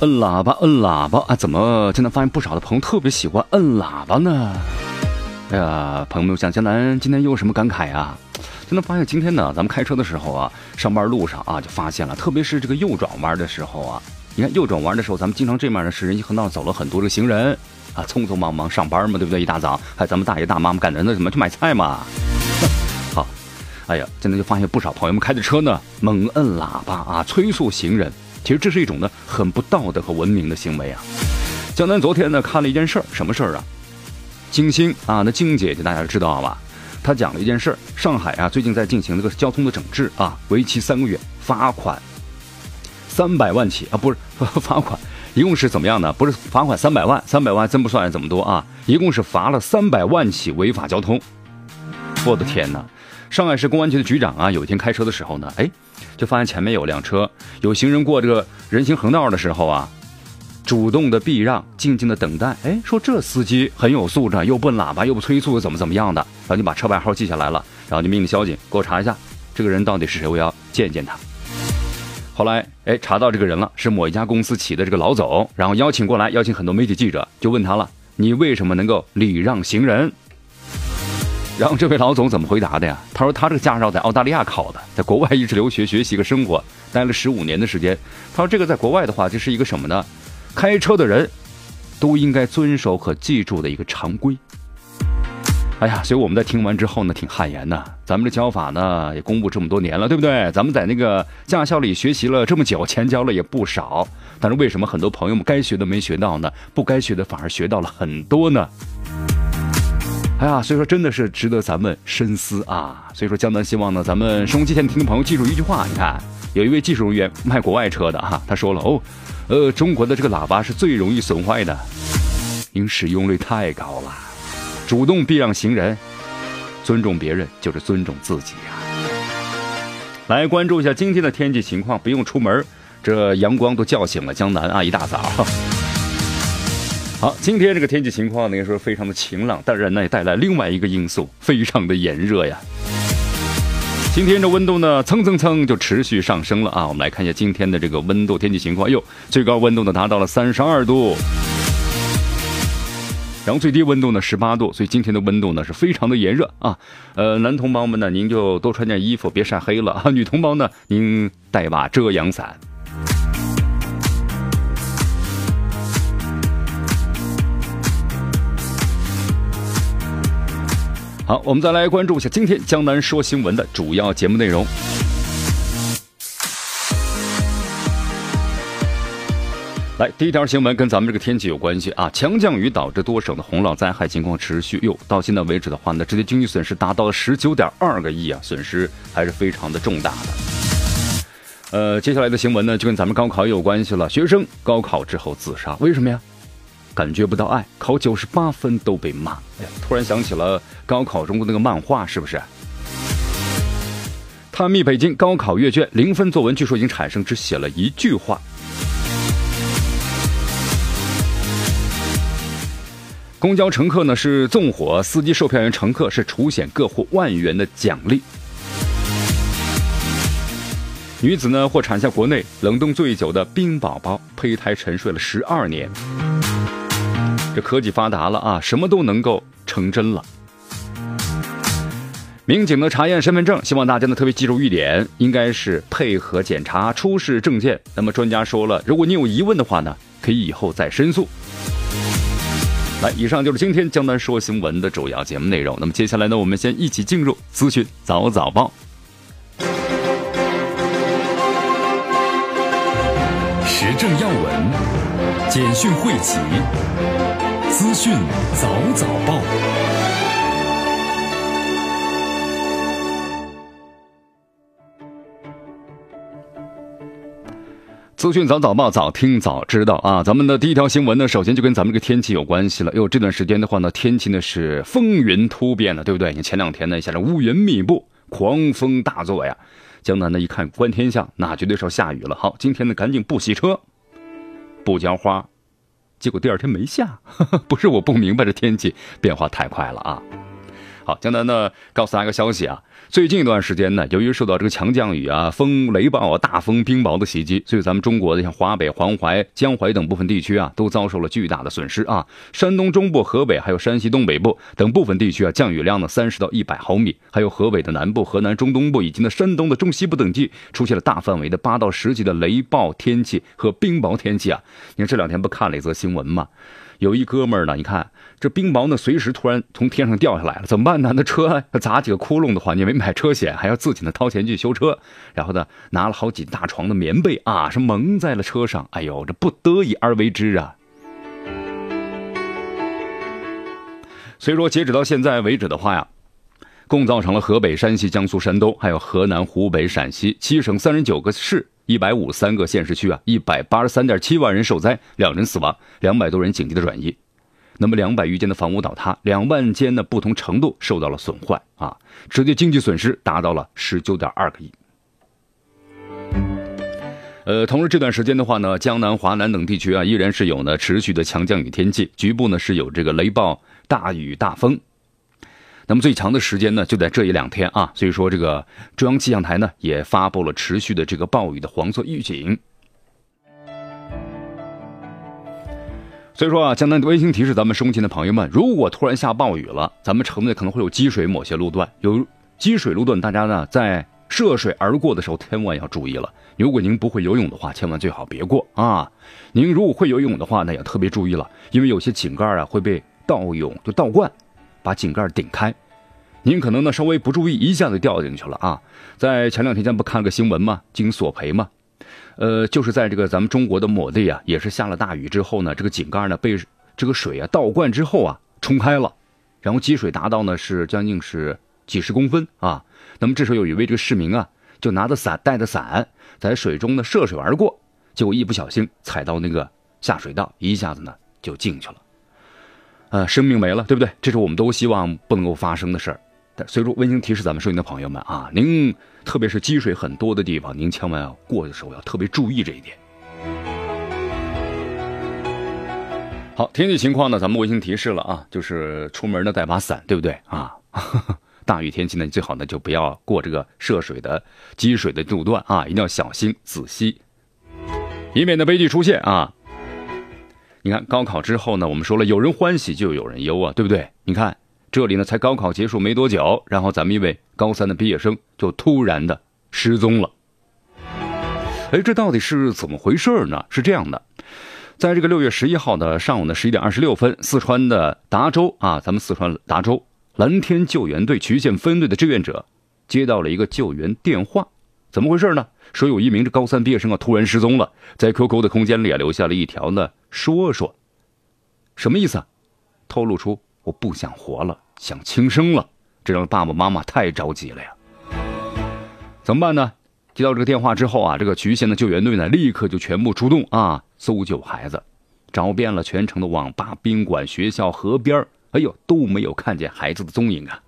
摁喇叭，摁喇叭啊！怎么现在发现不少的朋友特别喜欢摁喇叭呢？哎呀，朋友们，想江南今天又有什么感慨啊？真的发现今天呢，咱们开车的时候啊，上班路上啊，就发现了，特别是这个右转弯的时候啊，你看右转弯的时候，咱们经常这面呢是人行横道走了很多的行人啊，匆匆忙忙上班嘛，对不对？一大早，还咱们大爷大妈们赶着那什么去买菜嘛。好，哎呀，现在就发现不少朋友们开着车呢，猛摁喇叭啊，催促行人。其实这是一种呢很不道德和文明的行为啊！江南昨天呢看了一件事儿，什么事儿啊？金星啊，那金姐姐大家知道吧？她讲了一件事儿：上海啊最近在进行这个交通的整治啊，为期三个月，罚款三百万起啊，不是罚款，一共是怎么样呢？不是罚款三百万，三百万真不算怎么多啊，一共是罚了三百万起违法交通。我的天哪！上海市公安局的局长啊，有一天开车的时候呢，哎，就发现前面有辆车，有行人过这个人行横道的时候啊，主动的避让，静静的等待。哎，说这司机很有素质，又不喇叭，又不催促，怎么怎么样的，然后就把车牌号记下来了，然后就命令交警给我查一下，这个人到底是谁，我要见见他。后来，哎，查到这个人了，是某一家公司企的这个老总，然后邀请过来，邀请很多媒体记者，就问他了，你为什么能够礼让行人？然后这位老总怎么回答的呀？他说他这个驾照在澳大利亚考的，在国外一直留学学习和生活，待了十五年的时间。他说这个在国外的话，这是一个什么呢？开车的人都应该遵守和记住的一个常规。哎呀，所以我们在听完之后呢，挺汗颜的。咱们的教法呢也公布这么多年了，对不对？咱们在那个驾校里学习了这么久，钱交了也不少。但是为什么很多朋友们该学的没学到呢？不该学的反而学到了很多呢？哎呀，所以说真的是值得咱们深思啊！所以说江南希望呢，咱们收音机前的听众朋友记住一句话：你看，有一位技术人员卖国外车的哈，他说了哦，呃，中国的这个喇叭是最容易损坏的，因使用率太高了。主动避让行人，尊重别人就是尊重自己呀。来关注一下今天的天气情况，不用出门，这阳光都叫醒了江南啊！一大早。好，今天这个天气情况呢，也是非常的晴朗，当然呢也带来另外一个因素，非常的炎热呀。今天这温度呢蹭蹭蹭就持续上升了啊！我们来看一下今天的这个温度天气情况，哎呦，最高温度呢达到了三十二度，然后最低温度呢十八度，所以今天的温度呢是非常的炎热啊。呃，男同胞们呢，您就多穿件衣服，别晒黑了啊。女同胞呢，您带把遮阳伞。好，我们再来关注一下今天江南说新闻的主要节目内容。来，第一条新闻跟咱们这个天气有关系啊，强降雨导致多省的洪涝灾害情况持续。哟，到现在为止的话呢，这些经济损失达到了十九点二个亿啊，损失还是非常的重大的。呃，接下来的新闻呢，就跟咱们高考有关系了。学生高考之后自杀，为什么呀？感觉不到爱，考九十八分都被骂。突然想起了高考中的那个漫画，是不是？探秘北京高考阅卷，零分作文据说已经产生，只写了一句话。公交乘客呢是纵火，司机售票员乘客是除险，各获万元的奖励。女子呢或产下国内冷冻最久的冰宝宝，胚胎沉睡了十二年。科技发达了啊，什么都能够成真了。民警呢查验身份证，希望大家呢特别记住一点，应该是配合检查出示证件。那么专家说了，如果你有疑问的话呢，可以以后再申诉。来，以上就是今天江南说新闻的主要节目内容。那么接下来呢，我们先一起进入资讯早早报，时政要闻，简讯汇集。资讯早早报。资讯早早报早听早知道啊咱们的第一条新闻呢首先就跟咱们这个天气有关系了哟这段时间的话呢天气呢是风云突变的对不对？你前两天呢下着乌云密布狂风大作呀江南呢一看观天象那绝对是要下雨了。好今天呢赶紧不洗车不浇花结果第二天没下。不是我不明白，这天气变化太快了啊！好，江南呢告诉大家一个消息啊。最近一段时间呢，由于受到这个强降雨啊、风雷暴啊、大风冰雹的袭击，所以咱们中国的像华北、黄淮、江淮等部分地区啊，都遭受了巨大的损失啊。山东中部、河北还有山西东北部等部分地区啊，降雨量呢三十到一百毫米，还有河北的南部、河南中东部以及呢山东的中西部等地出现了大范围的八到十级的雷暴天气和冰雹天气啊。你看这两天不看了一则新闻吗？有一哥们儿呢，你看这冰雹呢，随时突然从天上掉下来了，怎么办呢？那车砸几个窟窿的话，你没买车险，还要自己呢掏钱去修车，然后呢拿了好几大床的棉被啊，是蒙在了车上。哎呦，这不得已而为之啊。所以说，截止到现在为止的话呀，共造成了河北、山西、江苏、山东，还有河南、湖北、陕西七省三十九个市。一百五三个县市区啊，一百八十三点七万人受灾，两人死亡，两百多人紧急的转移。那么两百余间的房屋倒塌，两万间的不同程度受到了损坏啊，直接经济损失达到了十九点二个亿。呃，同时这段时间的话呢，江南、华南等地区啊，依然是有呢持续的强降雨天气，局部呢是有这个雷暴、大雨、大风。那么最强的时间呢，就在这一两天啊，所以说这个中央气象台呢也发布了持续的这个暴雨的黄色预警。所以说啊，江南温馨提示咱们收听的朋友们，如果突然下暴雨了，咱们城内可能会有积水，某些路段有积水路段，大家呢在涉水而过的时候千万要注意了。如果您不会游泳的话，千万最好别过啊。您如果会游泳的话，那也特别注意了，因为有些井盖啊会被倒涌就倒灌。把井盖顶开，您可能呢稍微不注意，一下子掉进去了啊！在前两天咱不看个新闻吗？经索赔吗？呃，就是在这个咱们中国的某地啊，也是下了大雨之后呢，这个井盖呢被这个水啊倒灌之后啊冲开了，然后积水达到呢是将近是几十公分啊。那么这时候有一位这个市民啊，就拿着伞带着伞在水中呢涉水而过，结果一不小心踩到那个下水道，一下子呢就进去了。呃，生命没了，对不对？这是我们都希望不能够发生的事儿。所以说，温馨提示咱们收音的朋友们啊，您特别是积水很多的地方，您千万要过的时候要特别注意这一点。好，天气情况呢，咱们温馨提示了啊，就是出门呢带把伞，对不对啊？大雨天气呢，最好呢就不要过这个涉水的积水的路段啊，一定要小心仔细，以免的悲剧出现啊。你看高考之后呢，我们说了，有人欢喜就有人忧啊，对不对？你看这里呢，才高考结束没多久，然后咱们一位高三的毕业生就突然的失踪了。哎，这到底是怎么回事呢？是这样的，在这个六月十一号的上午的十一点二十六分，四川的达州啊，咱们四川达州蓝天救援队渠县分队的志愿者接到了一个救援电话，怎么回事呢？说有一名这高三毕业生啊突然失踪了，在 QQ 的空间里啊留下了一条呢说说，什么意思啊？透露出我不想活了，想轻生了，这让爸爸妈妈太着急了呀。怎么办呢？接到这个电话之后啊，这个渠县的救援队呢立刻就全部出动啊搜救孩子，找遍了全城的网吧、宾馆、学校、河边哎呦都没有看见孩子的踪影啊。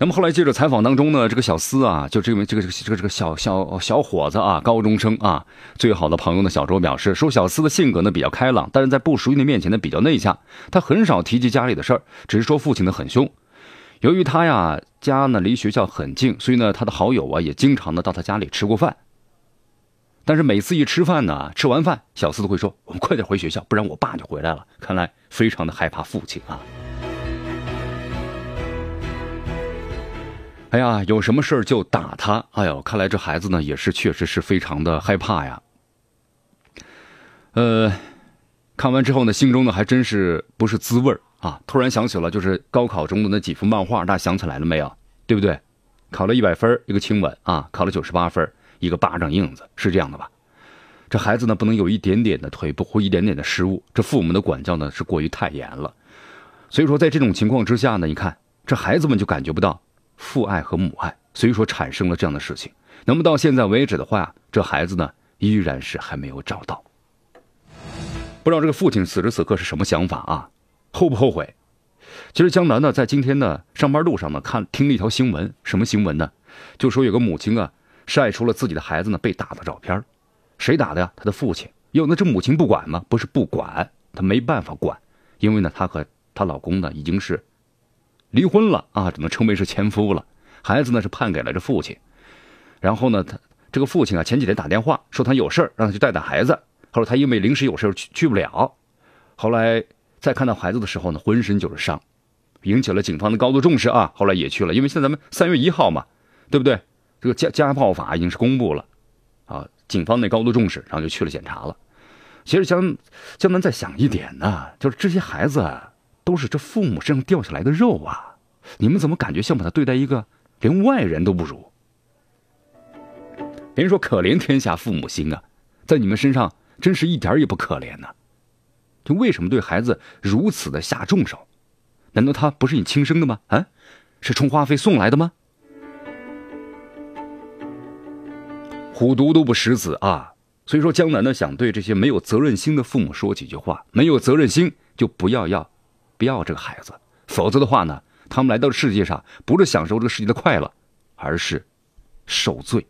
那么后来记者采访当中呢，这个小司啊，就这位这个这个这个这个小小小伙子啊，高中生啊，最好的朋友呢，小周表示说，小司的性格呢比较开朗，但是在不熟悉的面前呢比较内向，他很少提及家里的事儿，只是说父亲呢很凶。由于他呀家呢离学校很近，所以呢他的好友啊也经常的到他家里吃过饭。但是每次一吃饭呢，吃完饭小司都会说：“我们快点回学校，不然我爸就回来了。”看来非常的害怕父亲啊。哎呀，有什么事儿就打他！哎呦，看来这孩子呢也是确实是非常的害怕呀。呃，看完之后呢，心中呢还真是不是滋味儿啊！突然想起了就是高考中的那几幅漫画，大家想起来了没有？对不对？考了一百分一个亲吻啊；考了九十八分一个巴掌印子，是这样的吧？这孩子呢不能有一点点的退步或一点点的失误，这父母的管教呢是过于太严了。所以说，在这种情况之下呢，你看这孩子们就感觉不到。父爱和母爱，所以说产生了这样的事情。那么到现在为止的话，这孩子呢依然是还没有找到。不知道这个父亲此时此刻是什么想法啊？后不后悔？其实江南呢，在今天的上班路上呢，看听了一条新闻，什么新闻呢？就说有个母亲啊，晒出了自己的孩子呢被打的照片谁打的呀？他的父亲。哟，那这母亲不管吗？不是不管，她没办法管，因为呢，她和她老公呢已经是离婚了啊，只能称为是前夫了。孩子呢是判给了这父亲。然后呢，他这个父亲啊，前几天打电话说他有事儿，让他去带带孩子。后来他因为临时有事去去不了。后来再看到孩子的时候呢，浑身就是伤，引起了警方的高度重视啊。后来也去了，因为现在咱们三月一号嘛，对不对？这个家家暴法已经是公布了啊，警方那高度重视，然后就去了检查了。其实江江南再想一点呢，就是这些孩子都是这父母身上掉下来的肉啊，你们怎么感觉像把他对待一个连外人都不如？别人说可怜天下父母心啊，在你们身上真是一点也不可怜呢。就为什么对孩子如此的下重手？难道他不是你亲生的吗？啊，是充话费送来的吗？虎毒都不食子啊！所以说江南呢想对这些没有责任心的父母说几句话：没有责任心就不要要，不要这个孩子，否则的话呢，他们来到世界上不是享受这个世界的快乐，而是受罪。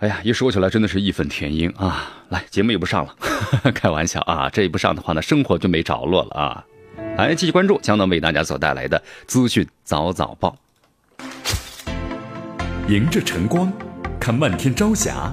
哎呀，一说起来真的是义愤填膺啊！来，节目也不上了，开玩笑啊！这一不上的话呢，生活就没着落了啊！来，继续关注江南为大家所带来的资讯早早报。迎着晨光，看漫天朝霞，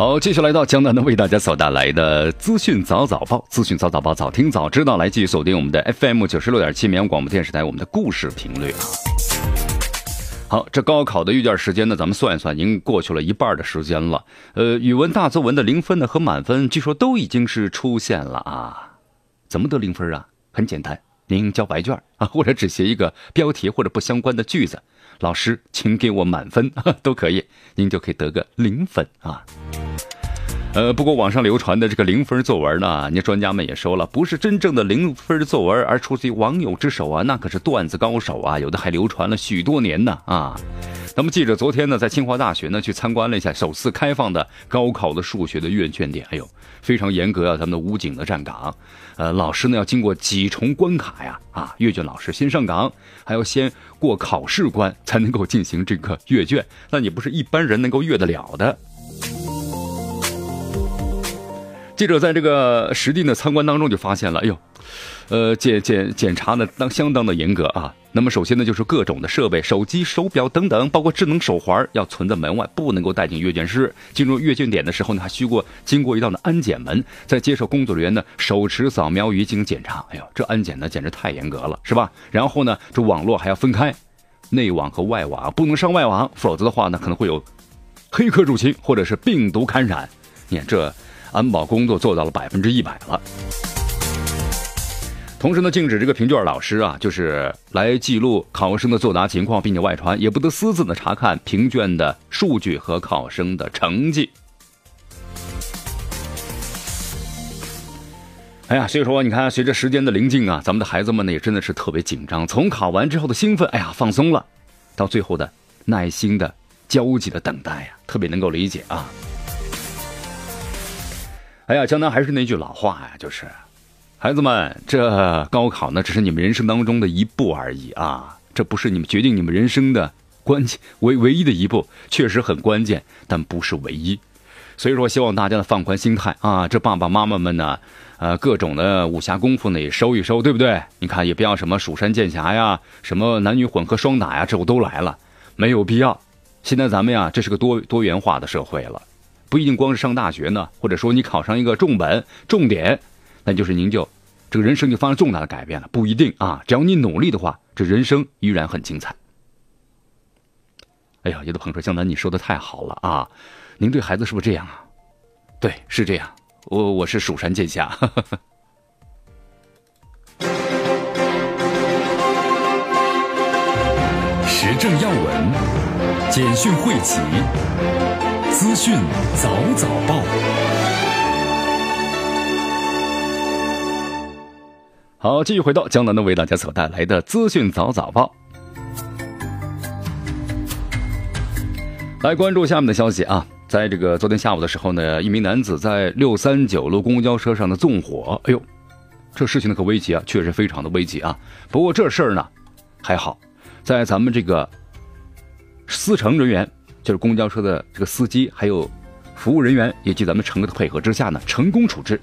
好，继续来到江南的为大家所带来的资讯早早报，资讯早早报，早听早知道。来继续锁定我们的 FM 九十六点七绵阳广播电视台，我们的故事频率啊。好，这高考的阅卷时间呢，咱们算一算，已经过去了一半的时间了。呃，语文大作文的零分呢和满分，据说都已经是出现了啊。怎么得零分啊？很简单，您交白卷啊，或者只写一个标题或者不相关的句子，老师请给我满分 都可以，您就可以得个零分啊。呃，不过网上流传的这个零分作文呢，人家专家们也说了，不是真正的零分作文，而出自于网友之手啊，那可是段子高手啊，有的还流传了许多年呢啊。那么记者昨天呢，在清华大学呢去参观了一下首次开放的高考的数学的阅卷点，哎呦，非常严格啊，咱们的武警的站岗，呃，老师呢要经过几重关卡呀，啊，阅卷老师先上岗，还要先过考试关才能够进行这个阅卷，那你不是一般人能够阅得了的。记者在这个实地的参观当中就发现了，哎呦，呃，检检检查呢当相当的严格啊。那么首先呢就是各种的设备，手机、手表等等，包括智能手环要存在门外，不能够带进阅卷室。进入阅卷点的时候呢，还需过经过一道的安检门，在接受工作人员呢手持扫描仪进行检查。哎呦，这安检呢简直太严格了，是吧？然后呢，这网络还要分开，内网和外网不能上外网，否则的话呢可能会有黑客入侵或者是病毒感染。你看这。安保工作做到了百分之一百了，同时呢，禁止这个评卷老师啊，就是来记录考生的作答情况，并且外传，也不得私自的查看评卷的数据和考生的成绩。哎呀，所以说你看，随着时间的临近啊，咱们的孩子们呢也真的是特别紧张，从考完之后的兴奋，哎呀，放松了，到最后的耐心的焦急的等待呀，特别能够理解啊。哎呀，江南还是那句老话呀，就是，孩子们，这高考呢，只是你们人生当中的一步而已啊，这不是你们决定你们人生的关键 唯唯一的一步，确实很关键，但不是唯一。所以说，希望大家呢放宽心态啊，这爸爸妈妈们呢，呃，各种的武侠功夫呢也收一收，对不对？你看，也不要什么蜀山剑侠呀，什么男女混合双打呀，这我都来了，没有必要。现在咱们呀，这是个多多元化的社会了。不一定光是上大学呢，或者说你考上一个重本重点，那就是您就这个人生就发生重大的改变了。不一定啊，只要你努力的话，这人生依然很精彩。哎呀，有的朋友说江南，你说的太好了啊！您对孩子是不是这样啊？对，是这样。我我是蜀山剑侠。时政要闻，简讯汇集，资讯早早报。好，继续回到江南的为大家所带来的资讯早早报。来关注下面的消息啊，在这个昨天下午的时候呢，一名男子在六三九路公交车上的纵火，哎呦，这事情呢可危急啊，确实非常的危急啊。不过这事儿呢还好，在咱们这个司乘人员，就是公交车的这个司机，还有服务人员以及咱们乘客的配合之下呢，成功处置。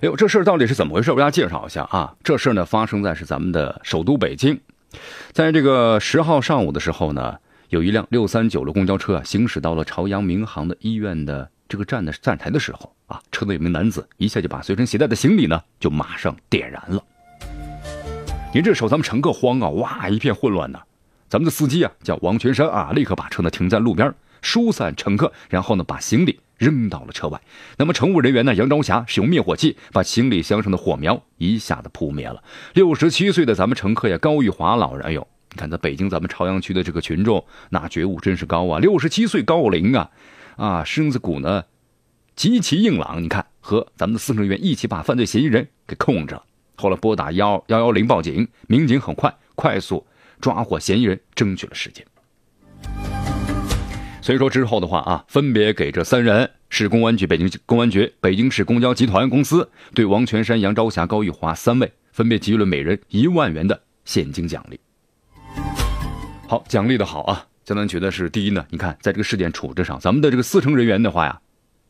哎呦，这事儿到底是怎么回事？我给大家介绍一下啊。这事儿呢，发生在是咱们的首都北京，在这个十号上午的时候呢，有一辆六三九路公交车啊，行驶到了朝阳民航的医院的这个站的站台的时候啊，车内有名男子一下就把随身携带的行李呢，就马上点燃了。您这时候咱们乘客慌啊，哇，一片混乱呢。咱们的司机啊，叫王全山啊，立刻把车呢停在路边，疏散乘客，然后呢把行李。扔到了车外，那么乘务人员呢？杨朝霞使用灭火器把行李箱上的火苗一下子扑灭了。六十七岁的咱们乘客呀，高玉华老人，哎呦，你看在北京咱们朝阳区的这个群众，那觉悟真是高啊！六十七岁高龄啊，啊，身子骨呢极其硬朗。你看，和咱们的司乘人员一起把犯罪嫌疑人给控制了。后来拨打幺幺幺零报警，民警很快快速抓获嫌疑人，争取了时间。所以说之后的话啊，分别给这三人，市公安局、北京公安局、北京市公交集团公司，对王全山、杨朝霞、高玉华三位分别给予了每人一万元的现金奖励。好，奖励的好啊！江南觉得是第一呢，你看在这个事件处置上，咱们的这个司乘人员的话呀，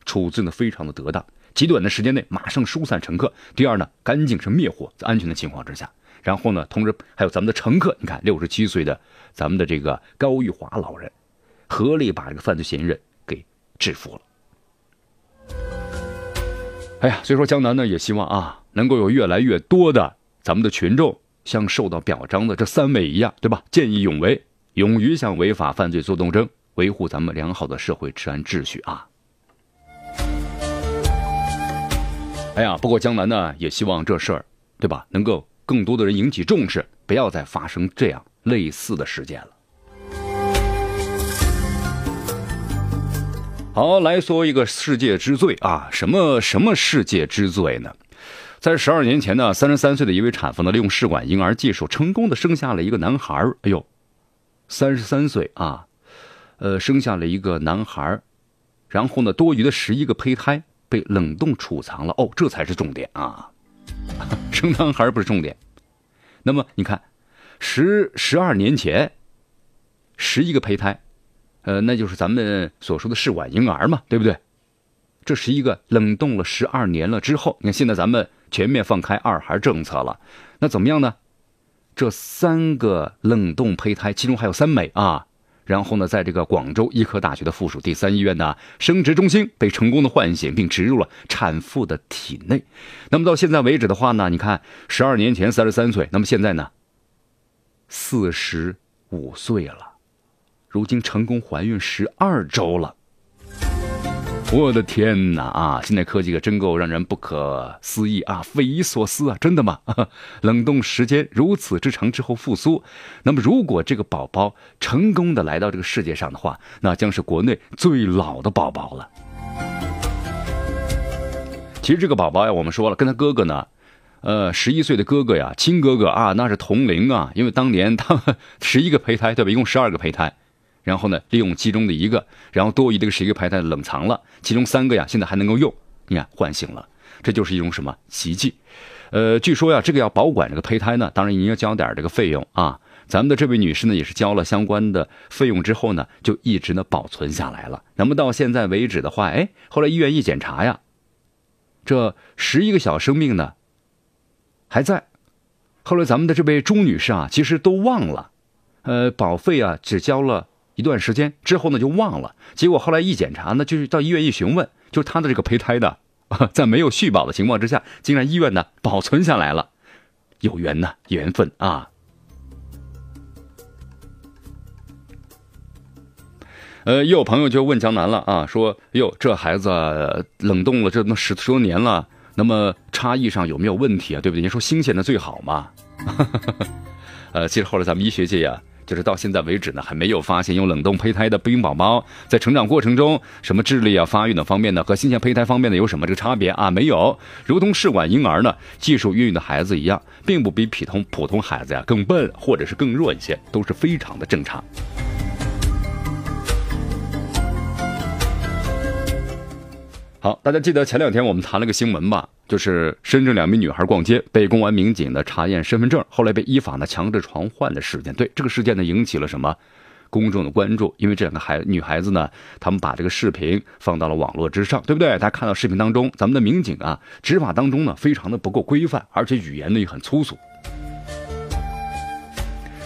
处置的非常的得当，极短的时间内马上疏散乘客。第二呢，赶紧是灭火，在安全的情况之下，然后呢，同时还有咱们的乘客，你看六十七岁的咱们的这个高玉华老人。合力把这个犯罪嫌疑人给制服了。哎呀，所以说江南呢也希望啊，能够有越来越多的咱们的群众像受到表彰的这三位一样，对吧？见义勇为，勇于向违法犯罪做斗争，维护咱们良好的社会治安秩序啊。哎呀，不过江南呢也希望这事儿，对吧？能够更多的人引起重视，不要再发生这样类似的事件了。好，来说一个世界之最啊！什么什么世界之最呢？在十二年前呢，三十三岁的一位产妇呢，利用试管婴儿技术，成功的生下了一个男孩哎呦，三十三岁啊，呃，生下了一个男孩然后呢，多余的十一个胚胎被冷冻储藏了。哦，这才是重点啊！生男孩不是重点。那么你看，十十二年前，十一个胚胎。呃，那就是咱们所说的试管婴儿嘛，对不对？这十一个冷冻了十二年了之后，你看现在咱们全面放开二孩政策了，那怎么样呢？这三个冷冻胚胎，其中还有三枚啊，然后呢，在这个广州医科大学的附属第三医院呢生殖中心被成功的唤醒，并植入了产妇的体内。那么到现在为止的话呢，你看十二年前三十三岁，那么现在呢，四十五岁了。如今成功怀孕十二周了，我的天哪啊！现在科技可真够让人不可思议啊，匪夷所思啊！真的吗？冷冻时间如此之长之后复苏，那么如果这个宝宝成功的来到这个世界上的话，那将是国内最老的宝宝了。其实这个宝宝呀，我们说了，跟他哥哥呢，呃，十一岁的哥哥呀，亲哥哥啊，那是同龄啊，因为当年他 十一个胚胎，对吧？一共十二个胚胎。然后呢，利用其中的一个，然后多余的个十一个胚胎冷藏了，其中三个呀，现在还能够用，你看唤醒了，这就是一种什么奇迹？呃，据说呀，这个要保管这个胚胎呢，当然你要交点这个费用啊。咱们的这位女士呢，也是交了相关的费用之后呢，就一直呢保存下来了。那么到现在为止的话，哎，后来医院一检查呀，这十一个小生命呢还在。后来咱们的这位朱女士啊，其实都忘了，呃，保费啊只交了。一段时间之后呢，就忘了。结果后来一检查呢，就是到医院一询问，就是他的这个胚胎的 在没有续保的情况之下，竟然医院呢保存下来了，有缘呐，缘分啊。呃，又有朋友就问江南了啊，说哟，这孩子冷冻了这么十多年了，那么差异上有没有问题啊？对不对？你说新鲜的最好嘛。呃，其实后来咱们医学界呀。就是到现在为止呢，还没有发现用冷冻胚胎的冰宝宝在成长过程中，什么智力啊、发育等方面呢，和新鲜胚胎方面呢有什么这个差别啊？没有，如同试管婴儿呢，技术孕育的孩子一样，并不比普通普通孩子呀更笨，或者是更弱一些，都是非常的正常。好，大家记得前两天我们谈了个新闻吧？就是深圳两名女孩逛街被公安民警呢查验身份证，后来被依法呢强制传唤的事件。对这个事件呢引起了什么公众的关注？因为这两个孩女孩子呢，他们把这个视频放到了网络之上，对不对？大家看到视频当中，咱们的民警啊执法当中呢非常的不够规范，而且语言呢也很粗俗。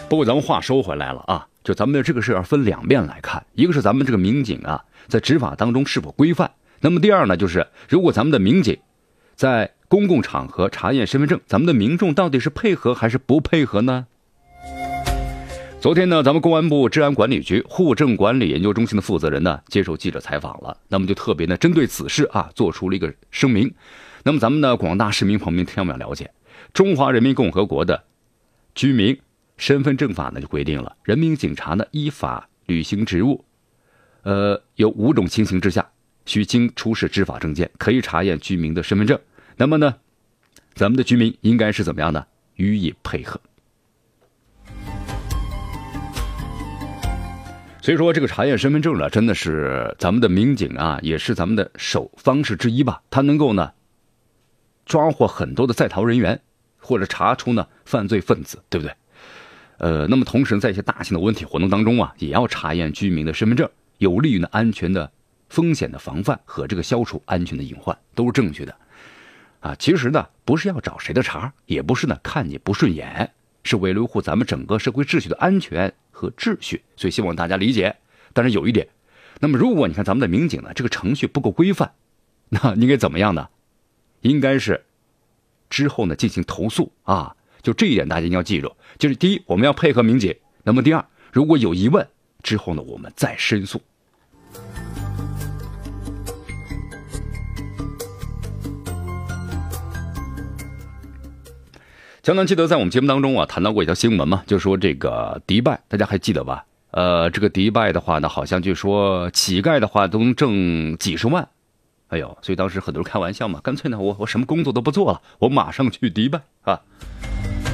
不过咱们话说回来了啊，就咱们的这个事要分两面来看，一个是咱们这个民警啊在执法当中是否规范。那么第二呢，就是如果咱们的民警在公共场合查验身份证，咱们的民众到底是配合还是不配合呢？昨天呢，咱们公安部治安管理局户政管理研究中心的负责人呢接受记者采访了，那么就特别呢针对此事啊做出了一个声明。那么咱们呢广大市民朋友们千万要了解，中华人民共和国的居民身份证法呢就规定了，人民警察呢依法履行职务，呃有五种情形之下。需经出示执法证件，可以查验居民的身份证。那么呢，咱们的居民应该是怎么样呢？予以配合。所以说，这个查验身份证呢，真的是咱们的民警啊，也是咱们的首方式之一吧。他能够呢，抓获很多的在逃人员，或者查出呢犯罪分子，对不对？呃，那么同时在一些大型的文体活动当中啊，也要查验居民的身份证，有利于呢安全的。风险的防范和这个消除安全的隐患都是正确的，啊，其实呢不是要找谁的茬，也不是呢看你不顺眼，是为了维护咱们整个社会秩序的安全和秩序，所以希望大家理解。但是有一点，那么如果你看咱们的民警呢，这个程序不够规范，那应该怎么样呢？应该是之后呢进行投诉啊，就这一点大家一定要记住，就是第一我们要配合民警，那么第二如果有疑问之后呢，我们再申诉。江南记得在我们节目当中啊谈到过一条新闻嘛，就说这个迪拜，大家还记得吧？呃，这个迪拜的话呢，好像据说乞丐的话都能挣几十万，哎呦，所以当时很多人开玩笑嘛，干脆呢我我什么工作都不做了，我马上去迪拜啊！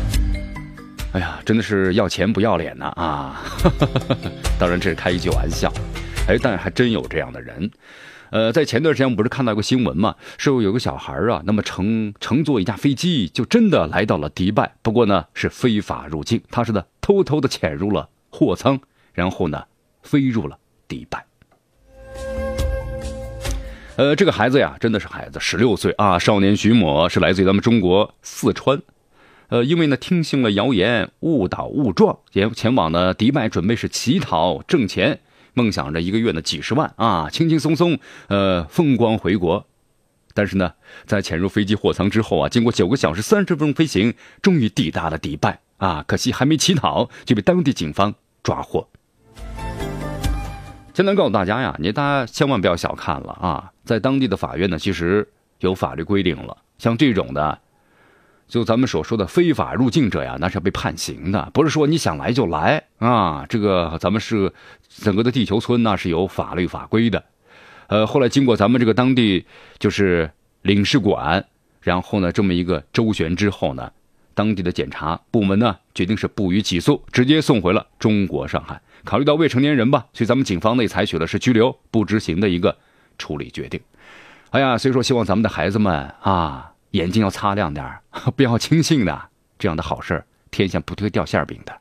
哎呀，真的是要钱不要脸呐啊！当然这是开一句玩笑，哎，但还真有这样的人。呃，在前段时间我们不是看到一个新闻嘛，说有个小孩啊，那么乘乘坐一架飞机，就真的来到了迪拜，不过呢是非法入境，他是呢偷偷的潜入了货舱，然后呢飞入了迪拜。呃，这个孩子呀，真的是孩子，十六岁啊，少年徐某是来自于咱们中国四川，呃，因为呢听信了谣言，误打误撞前前往呢迪拜，准备是乞讨挣钱。梦想着一个月呢几十万啊，轻轻松松，呃，风光回国。但是呢，在潜入飞机货舱之后啊，经过九个小时三十分钟飞行，终于抵达了迪拜啊。可惜还没乞讨，就被当地警方抓获。现在告诉大家呀，你大家千万不要小看了啊，在当地的法院呢，其实有法律规定了，像这种的。就咱们所说的非法入境者呀，那是要被判刑的，不是说你想来就来啊。这个咱们是整个的地球村那是有法律法规的。呃，后来经过咱们这个当地就是领事馆，然后呢这么一个周旋之后呢，当地的检察部门呢决定是不予起诉，直接送回了中国上海。考虑到未成年人吧，所以咱们警方呢采取了是拘留不执行的一个处理决定。哎呀，所以说希望咱们的孩子们啊。眼睛要擦亮点 不要轻信的这样的好事天下不会掉馅饼的。